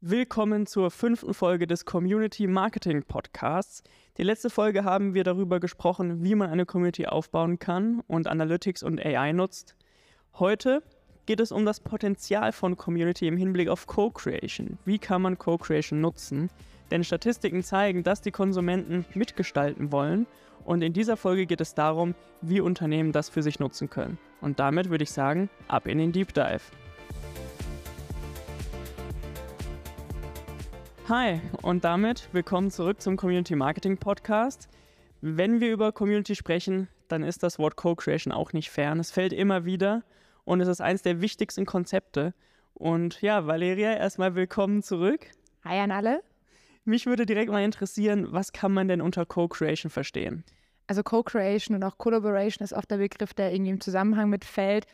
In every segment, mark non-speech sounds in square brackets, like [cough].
Willkommen zur fünften Folge des Community Marketing Podcasts. Die letzte Folge haben wir darüber gesprochen, wie man eine Community aufbauen kann und Analytics und AI nutzt. Heute geht es um das Potenzial von Community im Hinblick auf Co-Creation. Wie kann man Co-Creation nutzen? Denn Statistiken zeigen, dass die Konsumenten mitgestalten wollen und in dieser Folge geht es darum, wie Unternehmen das für sich nutzen können. Und damit würde ich sagen, ab in den Deep Dive. Hi und damit willkommen zurück zum Community Marketing Podcast. Wenn wir über Community sprechen, dann ist das Wort Co-Creation auch nicht fern. Es fällt immer wieder und es ist eines der wichtigsten Konzepte. Und ja, Valeria, erstmal willkommen zurück. Hi an alle. Mich würde direkt mal interessieren, was kann man denn unter Co-Creation verstehen? Also Co-Creation und auch Collaboration ist oft der Begriff, der irgendwie im Zusammenhang mitfällt.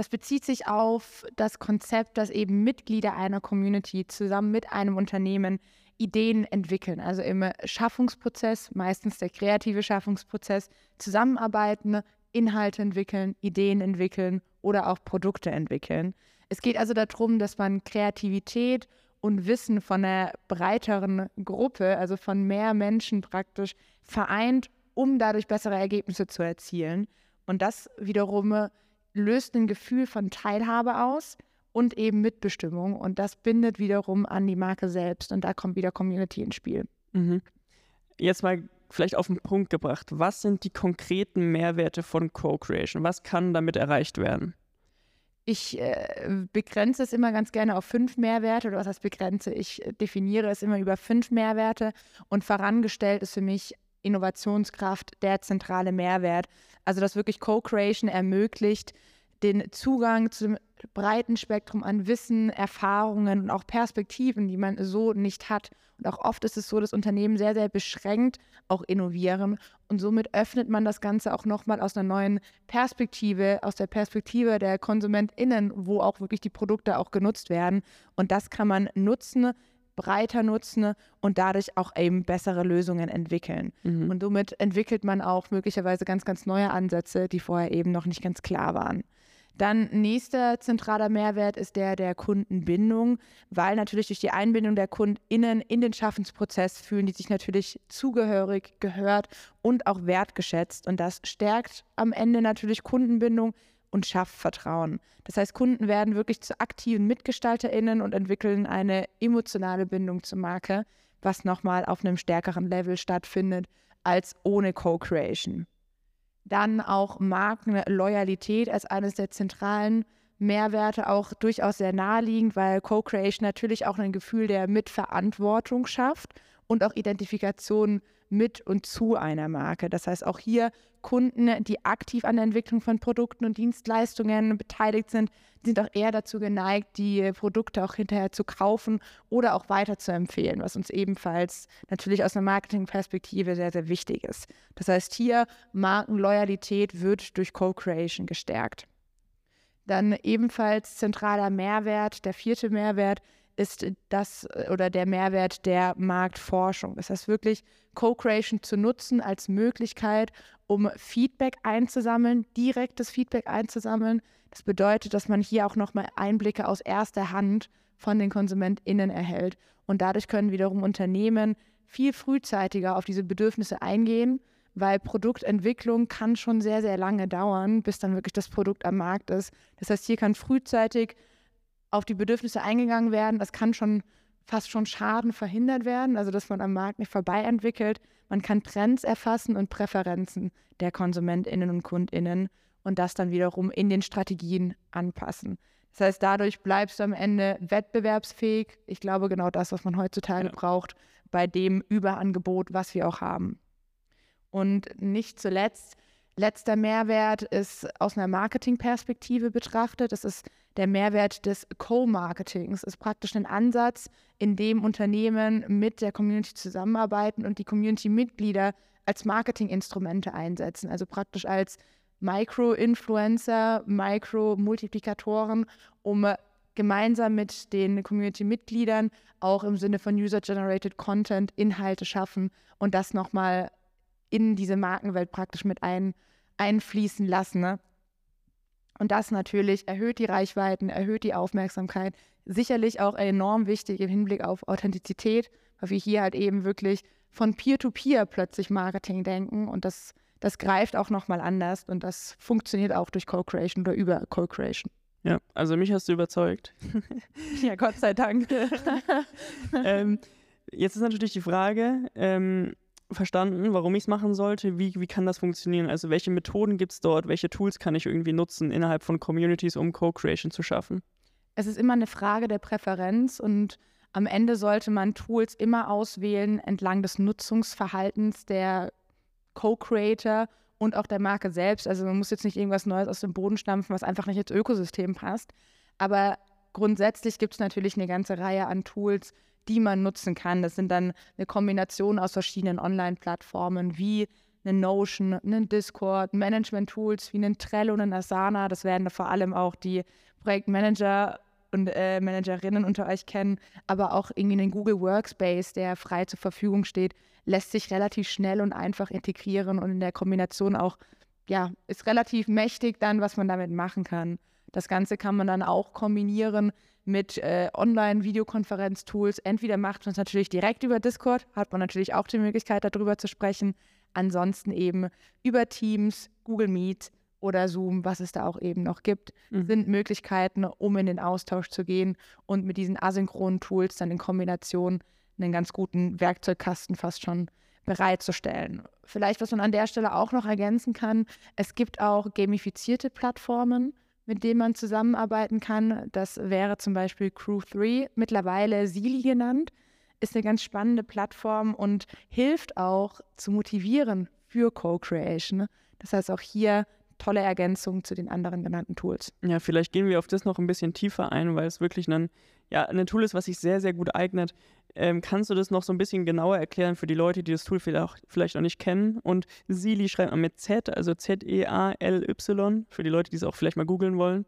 Das bezieht sich auf das Konzept, dass eben Mitglieder einer Community zusammen mit einem Unternehmen Ideen entwickeln. Also im Schaffungsprozess, meistens der kreative Schaffungsprozess, zusammenarbeiten, Inhalte entwickeln, Ideen entwickeln oder auch Produkte entwickeln. Es geht also darum, dass man Kreativität und Wissen von einer breiteren Gruppe, also von mehr Menschen praktisch vereint, um dadurch bessere Ergebnisse zu erzielen. Und das wiederum löst ein Gefühl von Teilhabe aus und eben Mitbestimmung. Und das bindet wiederum an die Marke selbst. Und da kommt wieder Community ins Spiel. Mhm. Jetzt mal vielleicht auf den Punkt gebracht. Was sind die konkreten Mehrwerte von Co-Creation? Was kann damit erreicht werden? Ich äh, begrenze es immer ganz gerne auf fünf Mehrwerte oder was heißt begrenze? Ich äh, definiere es immer über fünf Mehrwerte und vorangestellt ist für mich Innovationskraft der zentrale Mehrwert. Also dass wirklich Co-Creation ermöglicht, den Zugang zum breiten Spektrum an Wissen, Erfahrungen und auch Perspektiven, die man so nicht hat. Und auch oft ist es so, dass Unternehmen sehr, sehr beschränkt auch innovieren. Und somit öffnet man das Ganze auch nochmal aus einer neuen Perspektive, aus der Perspektive der KonsumentInnen, wo auch wirklich die Produkte auch genutzt werden. Und das kann man nutzen, breiter nutzen und dadurch auch eben bessere Lösungen entwickeln. Mhm. Und somit entwickelt man auch möglicherweise ganz, ganz neue Ansätze, die vorher eben noch nicht ganz klar waren. Dann nächster zentraler Mehrwert ist der der Kundenbindung, weil natürlich durch die Einbindung der KundInnen in den Schaffensprozess fühlen die sich natürlich zugehörig, gehört und auch wertgeschätzt. Und das stärkt am Ende natürlich Kundenbindung und schafft Vertrauen. Das heißt, Kunden werden wirklich zu aktiven MitgestalterInnen und entwickeln eine emotionale Bindung zur Marke, was nochmal auf einem stärkeren Level stattfindet als ohne Co-Creation. Dann auch Markenloyalität als eines der zentralen Mehrwerte auch durchaus sehr naheliegend, weil Co-Creation natürlich auch ein Gefühl der Mitverantwortung schafft und auch Identifikation mit und zu einer Marke. Das heißt, auch hier Kunden, die aktiv an der Entwicklung von Produkten und Dienstleistungen beteiligt sind, sind auch eher dazu geneigt, die Produkte auch hinterher zu kaufen oder auch weiter zu empfehlen, was uns ebenfalls natürlich aus einer Marketingperspektive sehr, sehr wichtig ist. Das heißt, hier Markenloyalität wird durch Co-Creation gestärkt. Dann ebenfalls zentraler Mehrwert, der vierte Mehrwert ist das äh, oder der Mehrwert der Marktforschung. Das heißt wirklich Co-Creation zu nutzen als Möglichkeit, um Feedback einzusammeln, direktes Feedback einzusammeln. Das bedeutet, dass man hier auch nochmal Einblicke aus erster Hand von den KonsumentInnen erhält. Und dadurch können wiederum Unternehmen viel frühzeitiger auf diese Bedürfnisse eingehen, weil Produktentwicklung kann schon sehr, sehr lange dauern, bis dann wirklich das Produkt am Markt ist. Das heißt, hier kann frühzeitig auf die Bedürfnisse eingegangen werden. Das kann schon fast schon Schaden verhindert werden, also dass man am Markt nicht vorbei entwickelt. Man kann Trends erfassen und Präferenzen der KonsumentInnen und KundInnen und das dann wiederum in den Strategien anpassen. Das heißt, dadurch bleibst du am Ende wettbewerbsfähig. Ich glaube, genau das, was man heutzutage ja. braucht, bei dem Überangebot, was wir auch haben. Und nicht zuletzt Letzter Mehrwert ist aus einer Marketingperspektive betrachtet. Das ist der Mehrwert des Co-Marketings. Ist praktisch ein Ansatz, in dem Unternehmen mit der Community zusammenarbeiten und die Community-Mitglieder als Marketinginstrumente einsetzen. Also praktisch als Micro-Influencer, Micro-Multiplikatoren, um gemeinsam mit den Community-Mitgliedern auch im Sinne von User-Generated Content Inhalte schaffen und das nochmal in diese Markenwelt praktisch mit ein, einfließen lassen. Ne? Und das natürlich erhöht die Reichweiten, erhöht die Aufmerksamkeit, sicherlich auch enorm wichtig im Hinblick auf Authentizität, weil wir hier halt eben wirklich von Peer-to-Peer -Peer plötzlich Marketing denken und das, das greift auch nochmal anders und das funktioniert auch durch Co-Creation oder über Co-Creation. Ja, also mich hast du überzeugt. [laughs] ja, Gott sei Dank. [laughs] ähm, jetzt ist natürlich die Frage, ähm, verstanden, warum ich es machen sollte, wie, wie kann das funktionieren? Also welche Methoden gibt es dort, welche Tools kann ich irgendwie nutzen innerhalb von Communities, um Co-Creation zu schaffen? Es ist immer eine Frage der Präferenz und am Ende sollte man Tools immer auswählen entlang des Nutzungsverhaltens der Co-Creator und auch der Marke selbst. Also man muss jetzt nicht irgendwas Neues aus dem Boden stampfen, was einfach nicht ins Ökosystem passt. Aber grundsätzlich gibt es natürlich eine ganze Reihe an Tools, die man nutzen kann. Das sind dann eine Kombination aus verschiedenen Online-Plattformen wie eine Notion, einen Discord, Management-Tools wie einen Trello, einen Asana. Das werden vor allem auch die Projektmanager und äh, Managerinnen unter euch kennen, aber auch irgendwie einen Google Workspace, der frei zur Verfügung steht, lässt sich relativ schnell und einfach integrieren und in der Kombination auch, ja, ist relativ mächtig dann, was man damit machen kann. Das Ganze kann man dann auch kombinieren mit äh, Online-Videokonferenz-Tools. Entweder macht man es natürlich direkt über Discord, hat man natürlich auch die Möglichkeit, darüber zu sprechen. Ansonsten eben über Teams, Google Meet oder Zoom, was es da auch eben noch gibt, mhm. sind Möglichkeiten, um in den Austausch zu gehen und mit diesen asynchronen Tools dann in Kombination einen ganz guten Werkzeugkasten fast schon bereitzustellen. Vielleicht, was man an der Stelle auch noch ergänzen kann, es gibt auch gamifizierte Plattformen, mit denen man zusammenarbeiten kann. Das wäre zum Beispiel Crew3, mittlerweile Sili genannt, ist eine ganz spannende Plattform und hilft auch zu motivieren für Co-Creation. Das heißt, auch hier tolle Ergänzung zu den anderen genannten Tools. Ja, vielleicht gehen wir auf das noch ein bisschen tiefer ein, weil es wirklich ein, ja, ein Tool ist, was sich sehr, sehr gut eignet. Ähm, kannst du das noch so ein bisschen genauer erklären für die Leute, die das Tool vielleicht, vielleicht noch nicht kennen? Und Sili schreibt man mit Z, also Z-E-A-L-Y, für die Leute, die es auch vielleicht mal googeln wollen.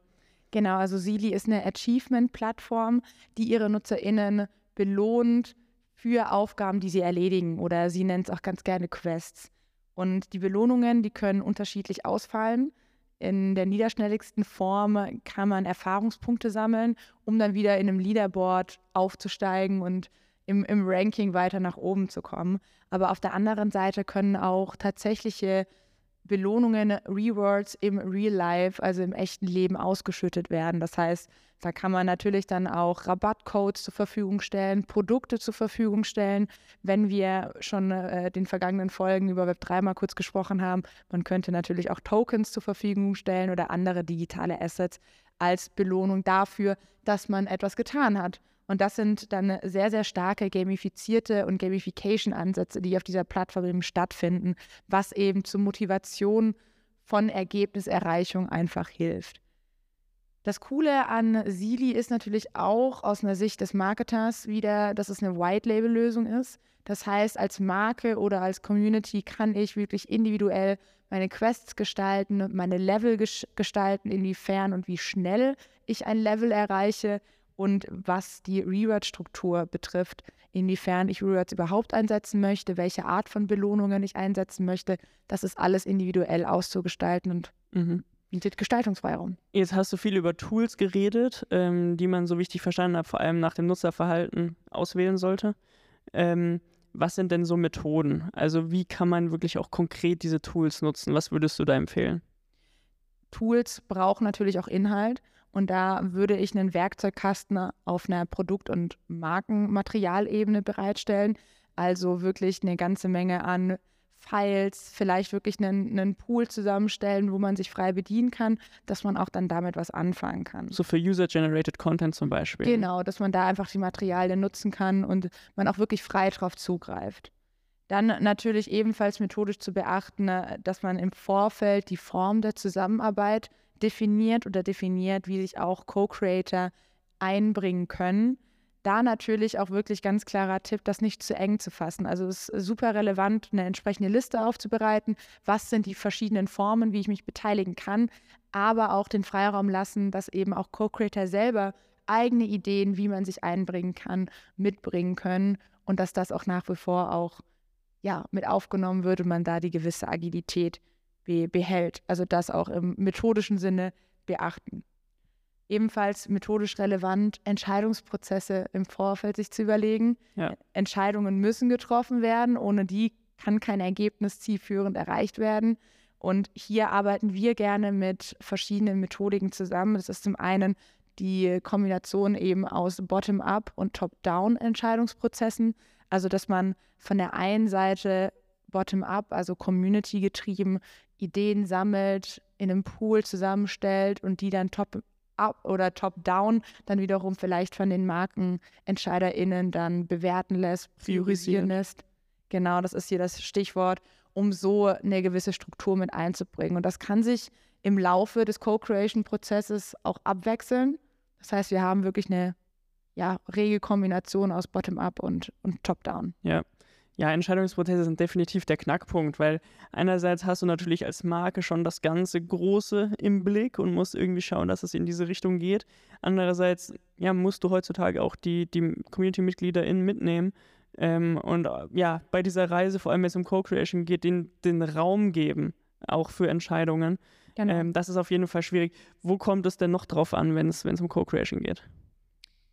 Genau, also Sili ist eine Achievement-Plattform, die ihre NutzerInnen belohnt für Aufgaben, die sie erledigen. Oder sie nennt es auch ganz gerne Quests. Und die Belohnungen, die können unterschiedlich ausfallen. In der niederschnelligsten Form kann man Erfahrungspunkte sammeln, um dann wieder in einem Leaderboard aufzusteigen und im, im Ranking weiter nach oben zu kommen. Aber auf der anderen Seite können auch tatsächliche Belohnungen, Rewards im Real Life, also im echten Leben ausgeschüttet werden. Das heißt, da kann man natürlich dann auch Rabattcodes zur Verfügung stellen, Produkte zur Verfügung stellen. Wenn wir schon äh, den vergangenen Folgen über Web3 mal kurz gesprochen haben, man könnte natürlich auch Tokens zur Verfügung stellen oder andere digitale Assets als Belohnung dafür, dass man etwas getan hat. Und das sind dann sehr, sehr starke gamifizierte und Gamification-Ansätze, die auf dieser Plattform eben stattfinden, was eben zur Motivation von Ergebniserreichung einfach hilft. Das Coole an Sili ist natürlich auch aus einer Sicht des Marketers wieder, dass es eine White-Label-Lösung ist. Das heißt, als Marke oder als Community kann ich wirklich individuell meine Quests gestalten, meine Level gestalten, inwiefern und wie schnell ich ein Level erreiche und was die Reward-Struktur betrifft, inwiefern ich Rewards überhaupt einsetzen möchte, welche Art von Belohnungen ich einsetzen möchte, das ist alles individuell auszugestalten und mhm. bietet Gestaltungsfreiraum. Jetzt hast du viel über Tools geredet, ähm, die man so wichtig verstanden hat, vor allem nach dem Nutzerverhalten auswählen sollte. Ähm, was sind denn so Methoden? Also wie kann man wirklich auch konkret diese Tools nutzen? Was würdest du da empfehlen? Tools brauchen natürlich auch Inhalt. Und da würde ich einen Werkzeugkasten auf einer Produkt- und Markenmaterialebene bereitstellen. Also wirklich eine ganze Menge an Files, vielleicht wirklich einen, einen, Pool zusammenstellen, wo man sich frei bedienen kann, dass man auch dann damit was anfangen kann. So für User-Generated Content zum Beispiel. Genau, dass man da einfach die Materialien nutzen kann und man auch wirklich frei drauf zugreift. Dann natürlich ebenfalls methodisch zu beachten, dass man im Vorfeld die Form der Zusammenarbeit definiert oder definiert, wie sich auch Co-Creator einbringen können. Da natürlich auch wirklich ganz klarer Tipp, das nicht zu eng zu fassen. Also es ist super relevant, eine entsprechende Liste aufzubereiten. Was sind die verschiedenen Formen, wie ich mich beteiligen kann, aber auch den Freiraum lassen, dass eben auch Co-Creator selber eigene Ideen, wie man sich einbringen kann, mitbringen können und dass das auch nach wie vor auch ja, mit aufgenommen wird und man da die gewisse Agilität be behält. Also das auch im methodischen Sinne beachten. ebenfalls methodisch relevant, Entscheidungsprozesse im Vorfeld sich zu überlegen. Ja. Entscheidungen müssen getroffen werden, ohne die kann kein Ergebnis zielführend erreicht werden. Und hier arbeiten wir gerne mit verschiedenen Methodiken zusammen. Das ist zum einen die Kombination eben aus Bottom-up und Top-down Entscheidungsprozessen. Also dass man von der einen Seite Bottom-up, also Community getrieben, Ideen sammelt, in einem Pool zusammenstellt und die dann top-up oder top-down dann wiederum vielleicht von den MarkenentscheiderInnen dann bewerten lässt, priorisieren lässt. Genau, das ist hier das Stichwort, um so eine gewisse Struktur mit einzubringen. Und das kann sich im Laufe des Co-Creation-Prozesses auch abwechseln. Das heißt, wir haben wirklich eine ja, rege Kombination aus Bottom-up und, und Top-down. Ja. Ja, Entscheidungsprozesse sind definitiv der Knackpunkt, weil einerseits hast du natürlich als Marke schon das ganze Große im Blick und musst irgendwie schauen, dass es in diese Richtung geht. Andererseits ja, musst du heutzutage auch die, die Community-MitgliederInnen mitnehmen ähm, und ja, bei dieser Reise, vor allem jetzt um Co-Creation, geht, den, den Raum geben, auch für Entscheidungen. Genau. Ähm, das ist auf jeden Fall schwierig. Wo kommt es denn noch drauf an, wenn es um Co-Creation geht?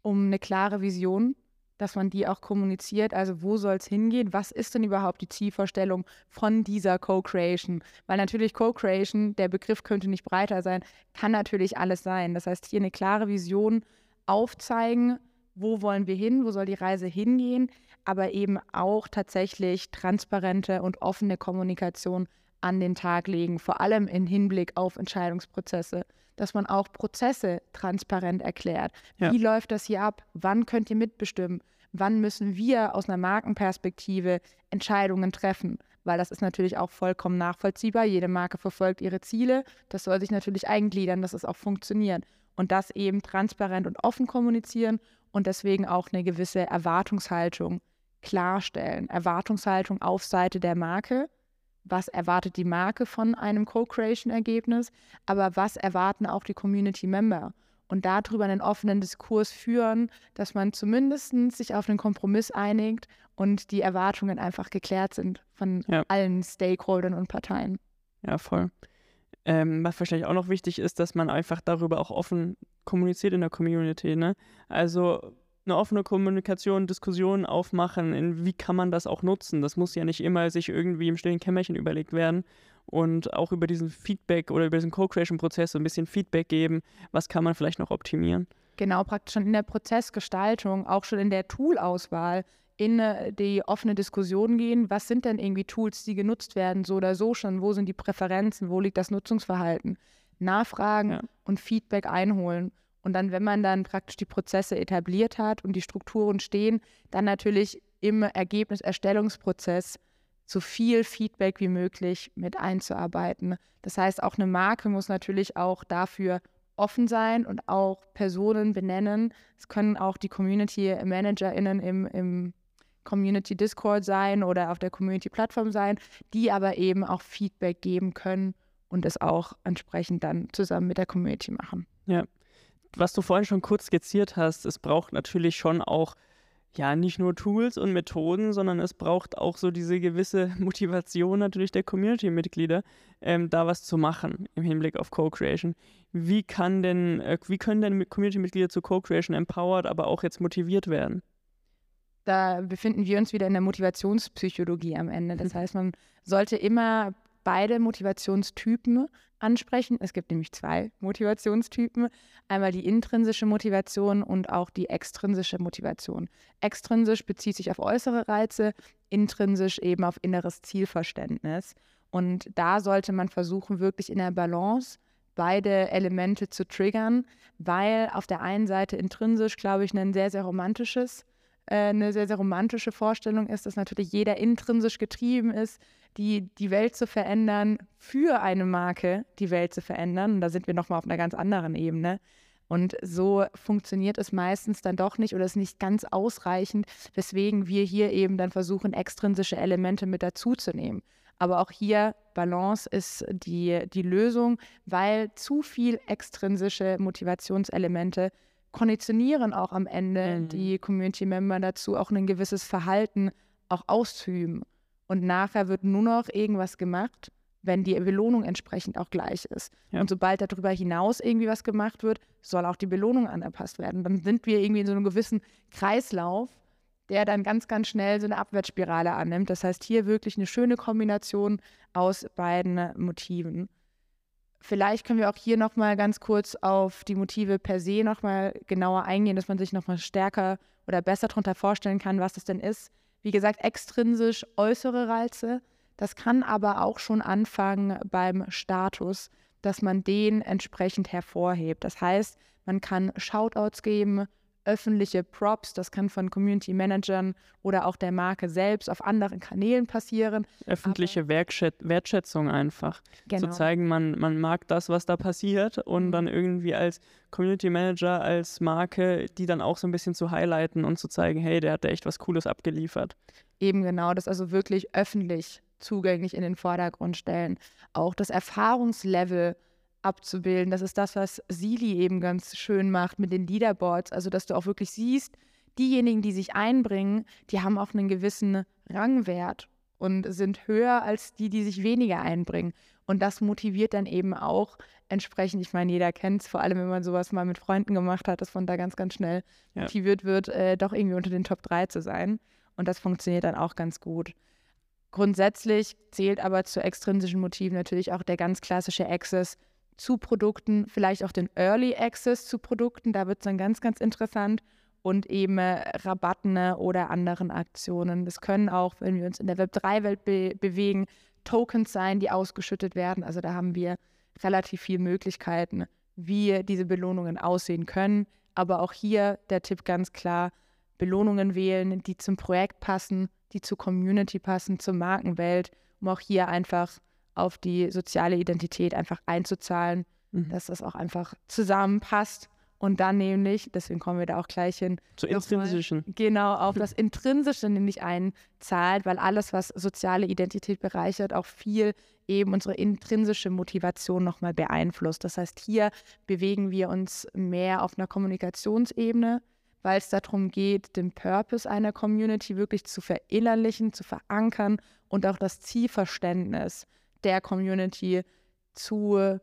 Um eine klare Vision, dass man die auch kommuniziert. Also wo soll es hingehen? Was ist denn überhaupt die Zielvorstellung von dieser Co-Creation? Weil natürlich Co-Creation, der Begriff könnte nicht breiter sein, kann natürlich alles sein. Das heißt, hier eine klare Vision aufzeigen, wo wollen wir hin, wo soll die Reise hingehen, aber eben auch tatsächlich transparente und offene Kommunikation an den Tag legen, vor allem im Hinblick auf Entscheidungsprozesse, dass man auch Prozesse transparent erklärt. Ja. Wie läuft das hier ab? Wann könnt ihr mitbestimmen? Wann müssen wir aus einer Markenperspektive Entscheidungen treffen? Weil das ist natürlich auch vollkommen nachvollziehbar. Jede Marke verfolgt ihre Ziele. Das soll sich natürlich eingliedern, dass es auch funktioniert. Und das eben transparent und offen kommunizieren und deswegen auch eine gewisse Erwartungshaltung klarstellen. Erwartungshaltung auf Seite der Marke was erwartet die Marke von einem Co-Creation-Ergebnis, aber was erwarten auch die Community-Member. Und darüber einen offenen Diskurs führen, dass man zumindest sich auf einen Kompromiss einigt und die Erwartungen einfach geklärt sind von ja. allen Stakeholdern und Parteien. Ja, voll. Ähm, was wahrscheinlich auch noch wichtig ist, dass man einfach darüber auch offen kommuniziert in der Community. Ne? Also eine offene Kommunikation, Diskussionen aufmachen, in wie kann man das auch nutzen. Das muss ja nicht immer sich irgendwie im stillen Kämmerchen überlegt werden und auch über diesen Feedback oder über diesen Co-Creation-Prozess so ein bisschen Feedback geben, was kann man vielleicht noch optimieren. Genau, praktisch schon in der Prozessgestaltung, auch schon in der Toolauswahl in äh, die offene Diskussion gehen, was sind denn irgendwie Tools, die genutzt werden, so oder so schon, wo sind die Präferenzen, wo liegt das Nutzungsverhalten, nachfragen ja. und Feedback einholen und dann, wenn man dann praktisch die Prozesse etabliert hat und die Strukturen stehen, dann natürlich im Ergebniserstellungsprozess so viel Feedback wie möglich mit einzuarbeiten. Das heißt, auch eine Marke muss natürlich auch dafür offen sein und auch Personen benennen. Es können auch die Community ManagerInnen im, im Community Discord sein oder auf der Community Plattform sein, die aber eben auch Feedback geben können und es auch entsprechend dann zusammen mit der Community machen. Ja, was du vorhin schon kurz skizziert hast, es braucht natürlich schon auch ja nicht nur Tools und Methoden, sondern es braucht auch so diese gewisse [laughs] Motivation natürlich der Community-Mitglieder, ähm, da was zu machen im Hinblick auf Co-Creation. Wie kann denn, äh, wie können denn Community-Mitglieder zu Co-Creation empowered, aber auch jetzt motiviert werden? Da befinden wir uns wieder in der Motivationspsychologie am Ende. Das [laughs] heißt, man sollte immer beide Motivationstypen ansprechen. Es gibt nämlich zwei Motivationstypen. Einmal die intrinsische Motivation und auch die extrinsische Motivation. Extrinsisch bezieht sich auf äußere Reize, intrinsisch eben auf inneres Zielverständnis. Und da sollte man versuchen, wirklich in der Balance beide Elemente zu triggern, weil auf der einen Seite intrinsisch, glaube ich, ein sehr, sehr romantisches äh, eine sehr, sehr romantische Vorstellung ist, dass natürlich jeder intrinsisch getrieben ist, die, die Welt zu verändern, für eine Marke die Welt zu verändern. Und da sind wir nochmal auf einer ganz anderen Ebene. Und so funktioniert es meistens dann doch nicht oder ist nicht ganz ausreichend, weswegen wir hier eben dann versuchen, extrinsische Elemente mit dazuzunehmen. Aber auch hier Balance ist die, die Lösung, weil zu viel extrinsische Motivationselemente konditionieren auch am Ende mhm. die Community-Member dazu, auch ein gewisses Verhalten auch auszuüben. Und nachher wird nur noch irgendwas gemacht, wenn die Belohnung entsprechend auch gleich ist. Ja. Und sobald darüber hinaus irgendwie was gemacht wird, soll auch die Belohnung angepasst werden. Dann sind wir irgendwie in so einem gewissen Kreislauf, der dann ganz, ganz schnell so eine Abwärtsspirale annimmt. Das heißt, hier wirklich eine schöne Kombination aus beiden Motiven. Vielleicht können wir auch hier nochmal ganz kurz auf die Motive per se nochmal genauer eingehen, dass man sich nochmal stärker oder besser darunter vorstellen kann, was das denn ist. Wie gesagt, extrinsisch äußere Reize. Das kann aber auch schon anfangen beim Status, dass man den entsprechend hervorhebt. Das heißt, man kann Shoutouts geben, öffentliche Props, das kann von Community Managern oder auch der Marke selbst auf anderen Kanälen passieren. Öffentliche Wertschät Wertschätzung einfach. Genau. Zu zeigen, man, man mag das, was da passiert und mhm. dann irgendwie als Community Manager, als Marke, die dann auch so ein bisschen zu highlighten und zu zeigen, hey, der hat da echt was Cooles abgeliefert. Eben genau, das also wirklich öffentlich zugänglich in den Vordergrund stellen. Auch das Erfahrungslevel abzubilden. Das ist das, was Sili eben ganz schön macht mit den Leaderboards. Also, dass du auch wirklich siehst, diejenigen, die sich einbringen, die haben auch einen gewissen Rangwert und sind höher als die, die sich weniger einbringen. Und das motiviert dann eben auch entsprechend, ich meine, jeder kennt es, vor allem wenn man sowas mal mit Freunden gemacht hat, dass man da ganz, ganz schnell ja. motiviert wird, äh, doch irgendwie unter den Top 3 zu sein. Und das funktioniert dann auch ganz gut. Grundsätzlich zählt aber zu extrinsischen Motiven natürlich auch der ganz klassische Access zu Produkten, vielleicht auch den Early Access zu Produkten, da wird es dann ganz, ganz interessant und eben äh, Rabatten ne, oder anderen Aktionen. Das können auch, wenn wir uns in der Web3-Welt be bewegen, Tokens sein, die ausgeschüttet werden. Also da haben wir relativ viele Möglichkeiten, wie diese Belohnungen aussehen können. Aber auch hier der Tipp ganz klar, Belohnungen wählen, die zum Projekt passen, die zur Community passen, zur Markenwelt, um auch hier einfach auf die soziale Identität einfach einzuzahlen, mhm. dass das auch einfach zusammenpasst. Und dann nämlich, deswegen kommen wir da auch gleich hin. Zu intrinsischen. Genau, auf [laughs] das Intrinsische nämlich einzahlt, weil alles, was soziale Identität bereichert, auch viel eben unsere intrinsische Motivation nochmal beeinflusst. Das heißt, hier bewegen wir uns mehr auf einer Kommunikationsebene, weil es darum geht, den Purpose einer Community wirklich zu verinnerlichen, zu verankern und auch das Zielverständnis der Community zu,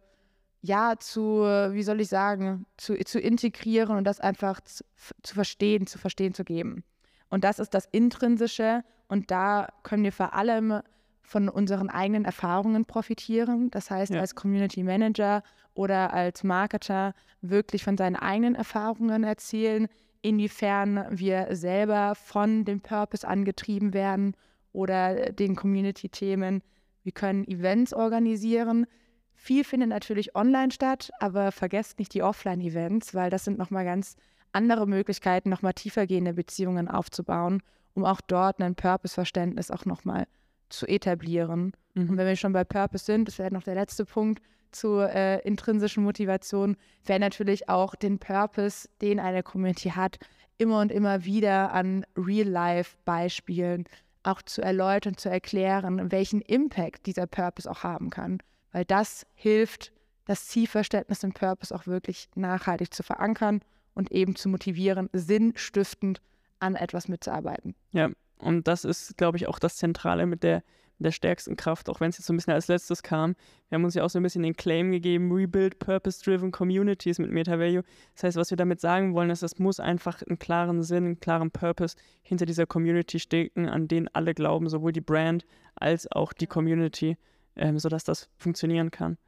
ja, zu, wie soll ich sagen, zu, zu integrieren und das einfach zu, zu verstehen, zu verstehen zu geben. Und das ist das Intrinsische und da können wir vor allem von unseren eigenen Erfahrungen profitieren. Das heißt, ja. als Community Manager oder als Marketer wirklich von seinen eigenen Erfahrungen erzählen, inwiefern wir selber von dem Purpose angetrieben werden oder den Community-Themen wir können Events organisieren. Viel findet natürlich online statt, aber vergesst nicht die Offline-Events, weil das sind nochmal ganz andere Möglichkeiten, nochmal tiefergehende Beziehungen aufzubauen, um auch dort ein Purpose-Verständnis auch nochmal zu etablieren. Mhm. Und wenn wir schon bei Purpose sind, das wäre noch der letzte Punkt zur äh, intrinsischen Motivation, wäre natürlich auch den Purpose, den eine Community hat, immer und immer wieder an Real-Life-Beispielen auch zu erläutern, zu erklären, welchen Impact dieser Purpose auch haben kann. Weil das hilft, das Zielverständnis im Purpose auch wirklich nachhaltig zu verankern und eben zu motivieren, sinnstiftend an etwas mitzuarbeiten. Ja, und das ist, glaube ich, auch das Zentrale mit der der stärksten Kraft, auch wenn es jetzt so ein bisschen als letztes kam. Wir haben uns ja auch so ein bisschen den Claim gegeben, Rebuild Purpose-Driven Communities mit MetaValue. Das heißt, was wir damit sagen wollen, ist, es muss einfach einen klaren Sinn, einen klaren Purpose hinter dieser Community stecken, an den alle glauben, sowohl die Brand als auch die Community, ähm, sodass das funktionieren kann.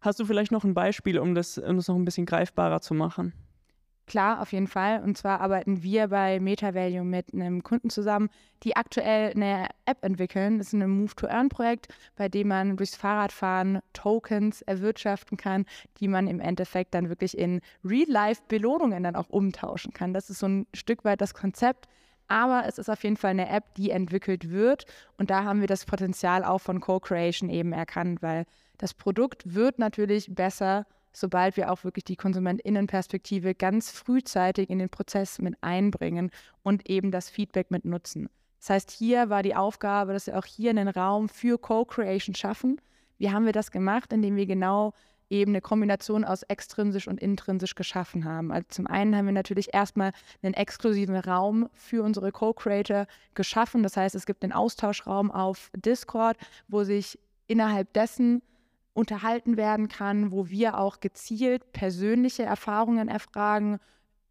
Hast du vielleicht noch ein Beispiel, um das, um das noch ein bisschen greifbarer zu machen? Klar, auf jeden Fall. Und zwar arbeiten wir bei MetaValue mit einem Kunden zusammen, die aktuell eine App entwickeln. Das ist ein Move-to-Earn-Projekt, bei dem man durchs Fahrradfahren Tokens erwirtschaften kann, die man im Endeffekt dann wirklich in Real-Life-Belohnungen dann auch umtauschen kann. Das ist so ein Stück weit das Konzept. Aber es ist auf jeden Fall eine App, die entwickelt wird. Und da haben wir das Potenzial auch von Co-Creation eben erkannt, weil das Produkt wird natürlich besser sobald wir auch wirklich die KonsumentInnenperspektive ganz frühzeitig in den Prozess mit einbringen und eben das Feedback mit nutzen. Das heißt, hier war die Aufgabe, dass wir auch hier einen Raum für Co-Creation schaffen. Wie haben wir das gemacht? Indem wir genau eben eine Kombination aus extrinsisch und intrinsisch geschaffen haben. Also zum einen haben wir natürlich erstmal einen exklusiven Raum für unsere Co-Creator geschaffen. Das heißt, es gibt einen Austauschraum auf Discord, wo sich innerhalb dessen unterhalten werden kann, wo wir auch gezielt persönliche Erfahrungen erfragen,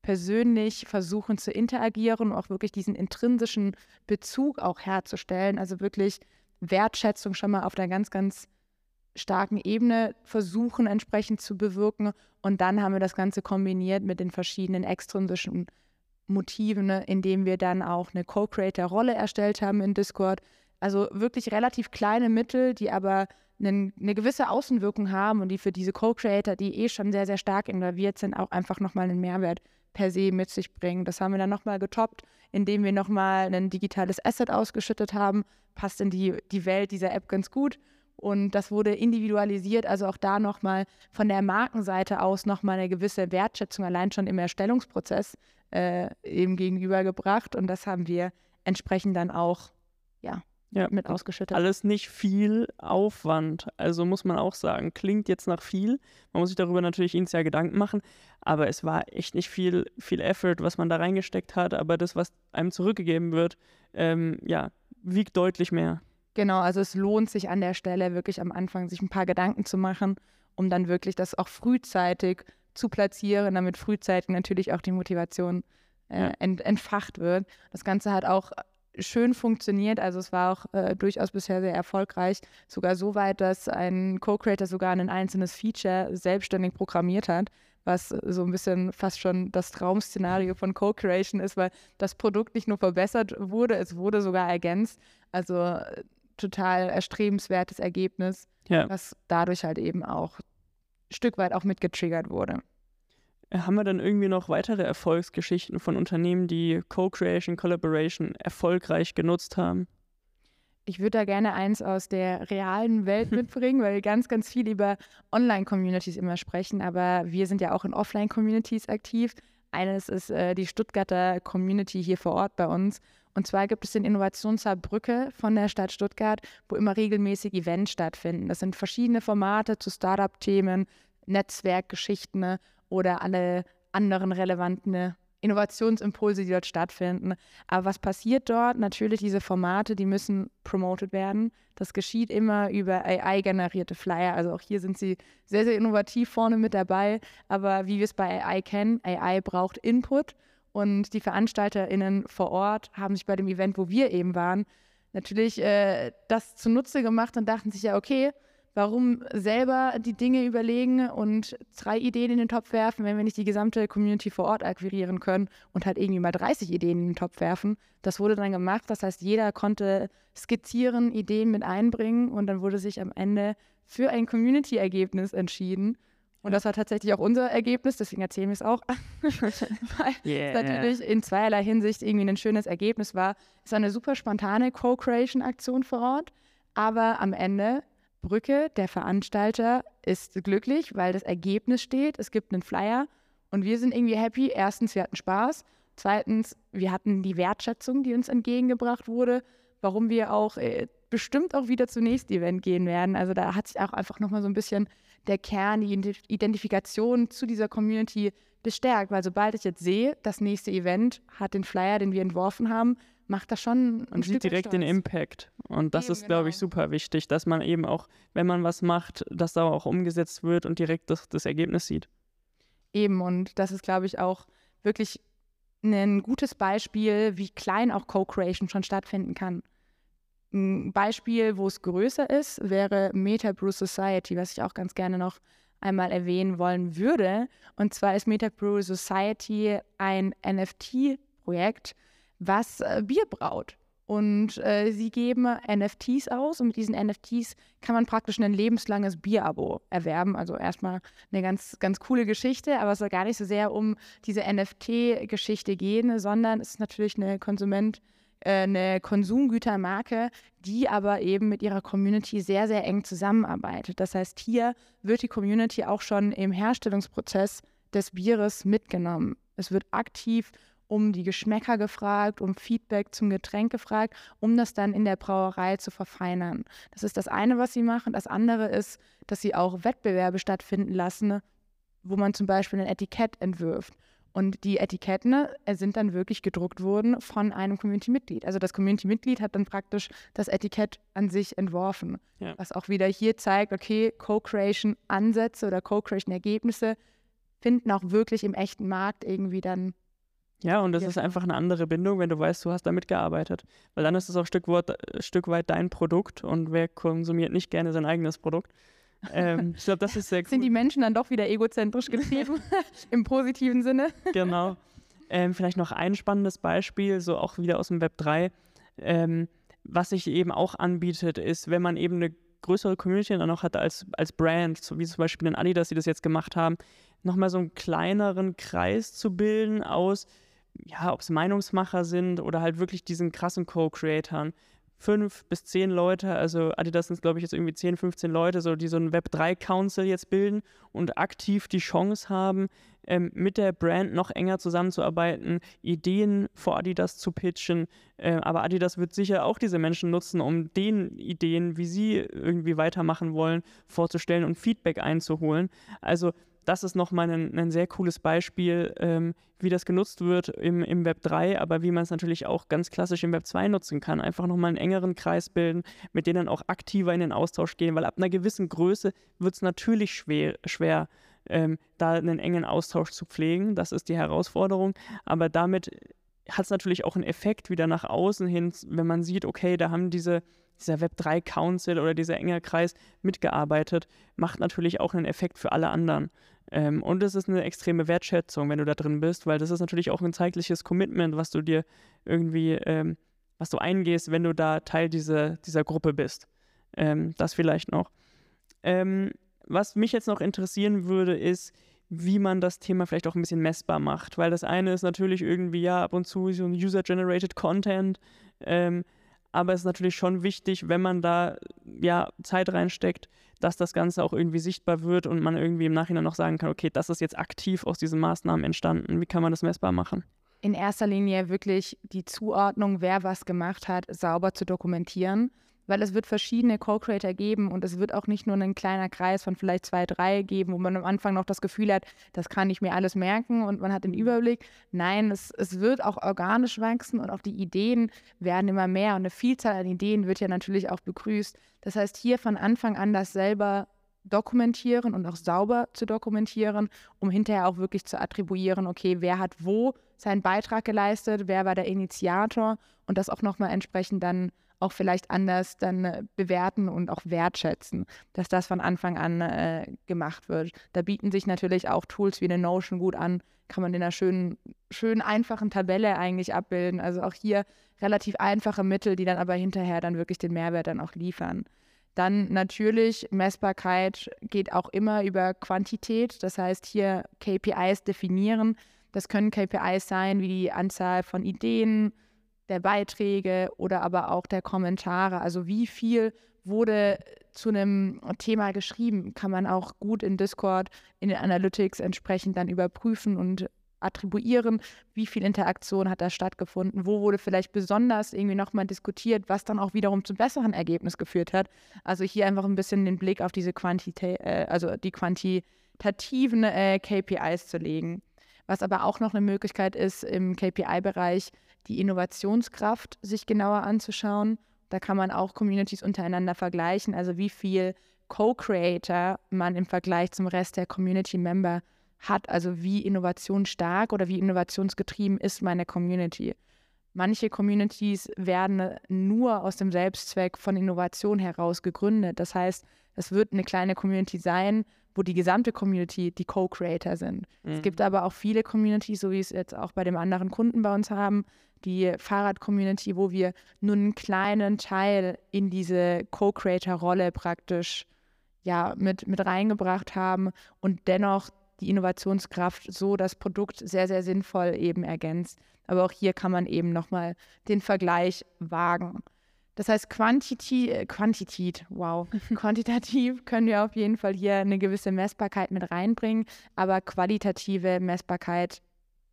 persönlich versuchen zu interagieren, auch wirklich diesen intrinsischen Bezug auch herzustellen, also wirklich Wertschätzung schon mal auf der ganz, ganz starken Ebene versuchen entsprechend zu bewirken. Und dann haben wir das Ganze kombiniert mit den verschiedenen extrinsischen Motiven, ne, indem wir dann auch eine Co-Creator-Rolle erstellt haben in Discord. Also wirklich relativ kleine Mittel, die aber einen, eine gewisse Außenwirkung haben und die für diese Co-Creator, die eh schon sehr, sehr stark involviert sind, auch einfach nochmal einen Mehrwert per se mit sich bringen. Das haben wir dann nochmal getoppt, indem wir nochmal ein digitales Asset ausgeschüttet haben. Passt in die, die Welt dieser App ganz gut. Und das wurde individualisiert, also auch da nochmal von der Markenseite aus nochmal eine gewisse Wertschätzung allein schon im Erstellungsprozess äh, eben gegenübergebracht. Und das haben wir entsprechend dann auch ja, ja, mit ausgeschüttet. Alles nicht viel Aufwand. Also muss man auch sagen, klingt jetzt nach viel. Man muss sich darüber natürlich initial Gedanken machen, aber es war echt nicht viel, viel Effort, was man da reingesteckt hat. Aber das, was einem zurückgegeben wird, ähm, ja, wiegt deutlich mehr. Genau, also es lohnt sich an der Stelle wirklich am Anfang, sich ein paar Gedanken zu machen, um dann wirklich das auch frühzeitig zu platzieren, damit frühzeitig natürlich auch die Motivation äh, ent, entfacht wird. Das Ganze hat auch schön funktioniert. Also es war auch äh, durchaus bisher sehr erfolgreich. Sogar so weit, dass ein Co-Creator sogar ein einzelnes Feature selbstständig programmiert hat, was so ein bisschen fast schon das Traum-Szenario von Co-Creation ist, weil das Produkt nicht nur verbessert wurde, es wurde sogar ergänzt. Also äh, total erstrebenswertes Ergebnis, ja. was dadurch halt eben auch ein Stück weit auch mitgetriggert wurde. Haben wir dann irgendwie noch weitere Erfolgsgeschichten von Unternehmen, die Co-Creation, Collaboration erfolgreich genutzt haben? Ich würde da gerne eins aus der realen Welt [laughs] mitbringen, weil wir ganz, ganz viel über Online-Communities immer sprechen, aber wir sind ja auch in Offline-Communities aktiv. Eines ist äh, die Stuttgarter Community hier vor Ort bei uns. Und zwar gibt es den Innovationshub Brücke von der Stadt Stuttgart, wo immer regelmäßig Events stattfinden. Das sind verschiedene Formate zu Startup-Themen, Netzwerkgeschichten oder alle anderen relevanten Innovationsimpulse, die dort stattfinden. Aber was passiert dort? Natürlich diese Formate, die müssen promoted werden. Das geschieht immer über AI-generierte Flyer. Also auch hier sind sie sehr, sehr innovativ vorne mit dabei. Aber wie wir es bei AI kennen, AI braucht Input. Und die VeranstalterInnen vor Ort haben sich bei dem Event, wo wir eben waren, natürlich äh, das zunutze gemacht und dachten sich ja, okay, Warum selber die Dinge überlegen und drei Ideen in den Topf werfen, wenn wir nicht die gesamte Community vor Ort akquirieren können und halt irgendwie mal 30 Ideen in den Topf werfen? Das wurde dann gemacht. Das heißt, jeder konnte skizzieren, Ideen mit einbringen und dann wurde sich am Ende für ein Community-Ergebnis entschieden. Und das war tatsächlich auch unser Ergebnis, deswegen erzählen wir es auch. [laughs] Weil yeah, es natürlich in zweierlei Hinsicht irgendwie ein schönes Ergebnis war. Es war eine super spontane Co-Creation-Aktion vor Ort, aber am Ende Brücke, der Veranstalter, ist glücklich, weil das Ergebnis steht. Es gibt einen Flyer und wir sind irgendwie happy. Erstens, wir hatten Spaß. Zweitens, wir hatten die Wertschätzung, die uns entgegengebracht wurde, warum wir auch äh, bestimmt auch wieder zum nächsten Event gehen werden. Also da hat sich auch einfach nochmal so ein bisschen der Kern, die Identifikation zu dieser Community bestärkt, weil sobald ich jetzt sehe, das nächste Event hat den Flyer, den wir entworfen haben, macht das schon und sieht direkt den Impact. Und das eben, ist, glaube ich, genau. super wichtig, dass man eben auch, wenn man was macht, dass da auch umgesetzt wird und direkt das, das Ergebnis sieht. Eben, und das ist, glaube ich, auch wirklich ein gutes Beispiel, wie klein auch Co-Creation schon stattfinden kann. Ein Beispiel, wo es größer ist, wäre Meta Brew Society, was ich auch ganz gerne noch einmal erwähnen wollen würde. Und zwar ist Meta Brew Society ein NFT-Projekt, was äh, Bier braut. Und äh, sie geben NFTs aus und mit diesen NFTs kann man praktisch ein lebenslanges Bierabo erwerben. Also erstmal eine ganz, ganz coole Geschichte, aber es soll gar nicht so sehr um diese NFT-Geschichte gehen, sondern es ist natürlich eine Konsument- äh, eine Konsumgütermarke, die aber eben mit ihrer Community sehr, sehr eng zusammenarbeitet. Das heißt, hier wird die Community auch schon im Herstellungsprozess des Bieres mitgenommen. Es wird aktiv um die Geschmäcker gefragt, um Feedback zum Getränk gefragt, um das dann in der Brauerei zu verfeinern. Das ist das eine, was sie machen. Das andere ist, dass sie auch Wettbewerbe stattfinden lassen, wo man zum Beispiel ein Etikett entwirft. Und die Etiketten äh, sind dann wirklich gedruckt worden von einem Community-Mitglied. Also das Community-Mitglied hat dann praktisch das Etikett an sich entworfen. Ja. Was auch wieder hier zeigt, okay, Co-Creation-Ansätze oder Co-Creation-Ergebnisse finden auch wirklich im echten Markt irgendwie dann ja, und das ja. ist einfach eine andere Bindung, wenn du weißt, du hast damit gearbeitet. Weil dann ist es auch ein Stück, weit, äh, Stück weit dein Produkt und wer konsumiert nicht gerne sein eigenes Produkt. Ähm, ich glaube, das ist sehr cool. [laughs] Sind die Menschen dann doch wieder egozentrisch getrieben, [laughs] [laughs] im positiven Sinne? genau. Ähm, vielleicht noch ein spannendes Beispiel, so auch wieder aus dem Web 3. Ähm, was sich eben auch anbietet, ist, wenn man eben eine größere Community dann auch hat als, als Brand, so wie zum Beispiel in Adidas, die das jetzt gemacht haben, nochmal so einen kleineren Kreis zu bilden aus ja, ob es Meinungsmacher sind oder halt wirklich diesen krassen Co-Creatoren. Fünf bis zehn Leute, also Adidas sind glaube ich jetzt irgendwie 10, 15 Leute, so, die so ein Web3-Council jetzt bilden und aktiv die Chance haben, ähm, mit der Brand noch enger zusammenzuarbeiten, Ideen vor Adidas zu pitchen. Äh, aber Adidas wird sicher auch diese Menschen nutzen, um den Ideen, wie sie irgendwie weitermachen wollen, vorzustellen und Feedback einzuholen. Also das ist nochmal ein, ein sehr cooles Beispiel, ähm, wie das genutzt wird im, im Web 3, aber wie man es natürlich auch ganz klassisch im Web 2 nutzen kann. Einfach nochmal einen engeren Kreis bilden, mit denen auch aktiver in den Austausch gehen, weil ab einer gewissen Größe wird es natürlich schwer, schwer ähm, da einen engen Austausch zu pflegen. Das ist die Herausforderung. Aber damit hat es natürlich auch einen Effekt wieder nach außen hin, wenn man sieht, okay, da haben diese dieser Web3 Council oder dieser enge Kreis mitgearbeitet, macht natürlich auch einen Effekt für alle anderen. Ähm, und es ist eine extreme Wertschätzung, wenn du da drin bist, weil das ist natürlich auch ein zeitliches Commitment, was du dir irgendwie, ähm, was du eingehst, wenn du da Teil dieser, dieser Gruppe bist. Ähm, das vielleicht noch. Ähm, was mich jetzt noch interessieren würde, ist, wie man das Thema vielleicht auch ein bisschen messbar macht, weil das eine ist natürlich irgendwie ja ab und zu so ein User-Generated Content, ähm, aber es ist natürlich schon wichtig, wenn man da ja Zeit reinsteckt, dass das Ganze auch irgendwie sichtbar wird und man irgendwie im Nachhinein noch sagen kann, okay, das ist jetzt aktiv aus diesen Maßnahmen entstanden. Wie kann man das messbar machen? In erster Linie wirklich die Zuordnung, wer was gemacht hat, sauber zu dokumentieren weil es wird verschiedene Co-Creator geben und es wird auch nicht nur ein kleiner Kreis von vielleicht zwei, drei geben, wo man am Anfang noch das Gefühl hat, das kann ich mir alles merken und man hat den Überblick. Nein, es, es wird auch organisch wachsen und auch die Ideen werden immer mehr und eine Vielzahl an Ideen wird ja natürlich auch begrüßt. Das heißt, hier von Anfang an das selber dokumentieren und auch sauber zu dokumentieren, um hinterher auch wirklich zu attribuieren, okay, wer hat wo seinen Beitrag geleistet, wer war der Initiator und das auch nochmal entsprechend dann auch vielleicht anders dann äh, bewerten und auch wertschätzen, dass das von Anfang an äh, gemacht wird. Da bieten sich natürlich auch Tools wie eine Notion gut an, kann man in einer schönen, schönen einfachen Tabelle eigentlich abbilden. Also auch hier relativ einfache Mittel, die dann aber hinterher dann wirklich den Mehrwert dann auch liefern. Dann natürlich Messbarkeit geht auch immer über Quantität. Das heißt, hier KPIs definieren. Das können KPIs sein wie die Anzahl von Ideen, der Beiträge oder aber auch der Kommentare. Also wie viel wurde zu einem Thema geschrieben, kann man auch gut in Discord, in den Analytics entsprechend dann überprüfen und attribuieren, wie viel Interaktion hat da stattgefunden, wo wurde vielleicht besonders irgendwie nochmal diskutiert, was dann auch wiederum zum besseren Ergebnis geführt hat. Also hier einfach ein bisschen den Blick auf diese Quantität, äh, also die quantitativen äh, KPIs zu legen. Was aber auch noch eine Möglichkeit ist im KPI-Bereich, die Innovationskraft sich genauer anzuschauen. Da kann man auch Communities untereinander vergleichen, also wie viel Co-Creator man im Vergleich zum Rest der Community-Member hat, also wie innovationsstark oder wie innovationsgetrieben ist meine Community. Manche Communities werden nur aus dem Selbstzweck von Innovation heraus gegründet. Das heißt, es wird eine kleine Community sein, wo die gesamte Community die Co-Creator sind. Mhm. Es gibt aber auch viele Communities, so wie es jetzt auch bei dem anderen Kunden bei uns haben, die Fahrrad-Community, wo wir nur einen kleinen Teil in diese Co-Creator-Rolle praktisch ja, mit, mit reingebracht haben und dennoch die Innovationskraft so das Produkt sehr, sehr sinnvoll eben ergänzt. Aber auch hier kann man eben nochmal den Vergleich wagen. Das heißt, Quantität, äh, Quantität, wow, [laughs] quantitativ können wir auf jeden Fall hier eine gewisse Messbarkeit mit reinbringen, aber qualitative Messbarkeit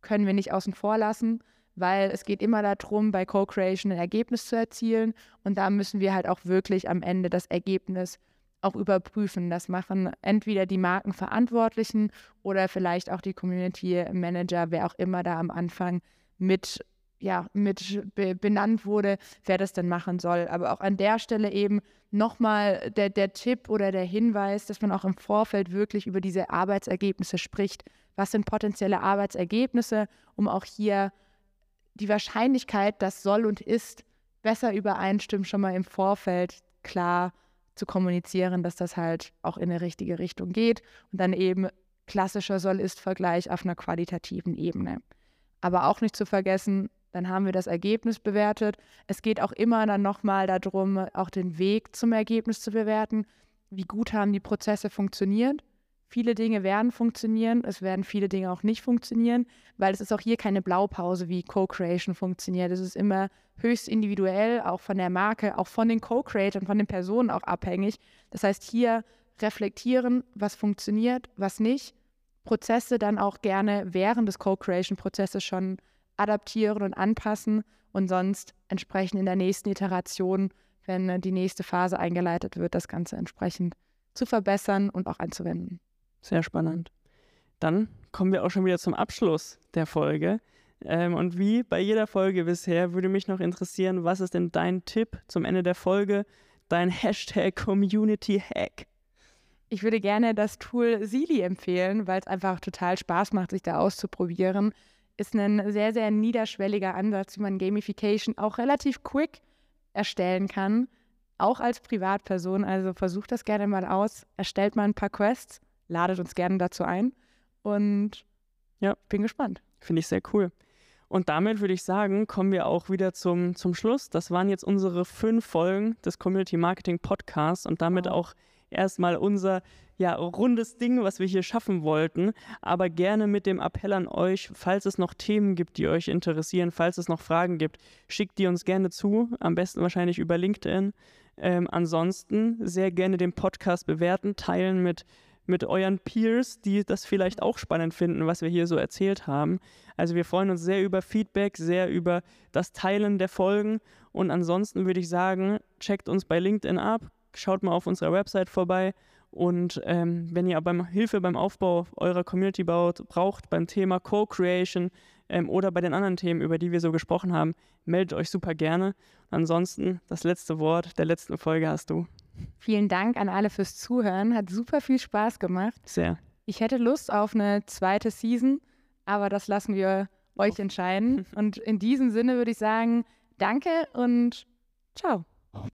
können wir nicht außen vor lassen weil es geht immer darum, bei Co-Creation ein Ergebnis zu erzielen und da müssen wir halt auch wirklich am Ende das Ergebnis auch überprüfen. Das machen entweder die Markenverantwortlichen oder vielleicht auch die Community Manager, wer auch immer da am Anfang mit ja, mit benannt wurde, wer das denn machen soll. Aber auch an der Stelle eben nochmal der, der Tipp oder der Hinweis, dass man auch im Vorfeld wirklich über diese Arbeitsergebnisse spricht. Was sind potenzielle Arbeitsergebnisse, um auch hier die Wahrscheinlichkeit, dass soll und ist, besser übereinstimmen, schon mal im Vorfeld klar zu kommunizieren, dass das halt auch in eine richtige Richtung geht und dann eben klassischer Soll-Ist-Vergleich auf einer qualitativen Ebene. Aber auch nicht zu vergessen, dann haben wir das Ergebnis bewertet. Es geht auch immer dann nochmal darum, auch den Weg zum Ergebnis zu bewerten. Wie gut haben die Prozesse funktioniert? Viele Dinge werden funktionieren, es werden viele Dinge auch nicht funktionieren, weil es ist auch hier keine Blaupause, wie Co-Creation funktioniert. Es ist immer höchst individuell, auch von der Marke, auch von den Co-Creatern, von den Personen auch abhängig. Das heißt, hier reflektieren, was funktioniert, was nicht. Prozesse dann auch gerne während des Co-Creation-Prozesses schon adaptieren und anpassen und sonst entsprechend in der nächsten Iteration, wenn die nächste Phase eingeleitet wird, das Ganze entsprechend zu verbessern und auch anzuwenden. Sehr spannend. Dann kommen wir auch schon wieder zum Abschluss der Folge. Ähm, und wie bei jeder Folge bisher würde mich noch interessieren, was ist denn dein Tipp zum Ende der Folge, dein Hashtag Community Hack? Ich würde gerne das Tool Sili empfehlen, weil es einfach total Spaß macht, sich da auszuprobieren. Ist ein sehr, sehr niederschwelliger Ansatz, wie man Gamification auch relativ quick erstellen kann, auch als Privatperson. Also versucht das gerne mal aus, erstellt mal ein paar Quests ladet uns gerne dazu ein. Und ja, bin gespannt. Finde ich sehr cool. Und damit würde ich sagen, kommen wir auch wieder zum, zum Schluss. Das waren jetzt unsere fünf Folgen des Community Marketing Podcasts und damit wow. auch erstmal unser ja, rundes Ding, was wir hier schaffen wollten. Aber gerne mit dem Appell an euch, falls es noch Themen gibt, die euch interessieren, falls es noch Fragen gibt, schickt die uns gerne zu. Am besten wahrscheinlich über LinkedIn. Ähm, ansonsten sehr gerne den Podcast bewerten, teilen mit mit euren Peers, die das vielleicht auch spannend finden, was wir hier so erzählt haben. Also wir freuen uns sehr über Feedback, sehr über das Teilen der Folgen. Und ansonsten würde ich sagen, checkt uns bei LinkedIn ab, schaut mal auf unserer Website vorbei. Und ähm, wenn ihr beim Hilfe beim Aufbau eurer Community baut, braucht beim Thema Co-Creation ähm, oder bei den anderen Themen, über die wir so gesprochen haben, meldet euch super gerne. Ansonsten das letzte Wort der letzten Folge hast du. Vielen Dank an alle fürs Zuhören. Hat super viel Spaß gemacht. Sehr. Ich hätte Lust auf eine zweite Season, aber das lassen wir euch entscheiden. [laughs] Und in diesem Sinne würde ich sagen, danke und ciao.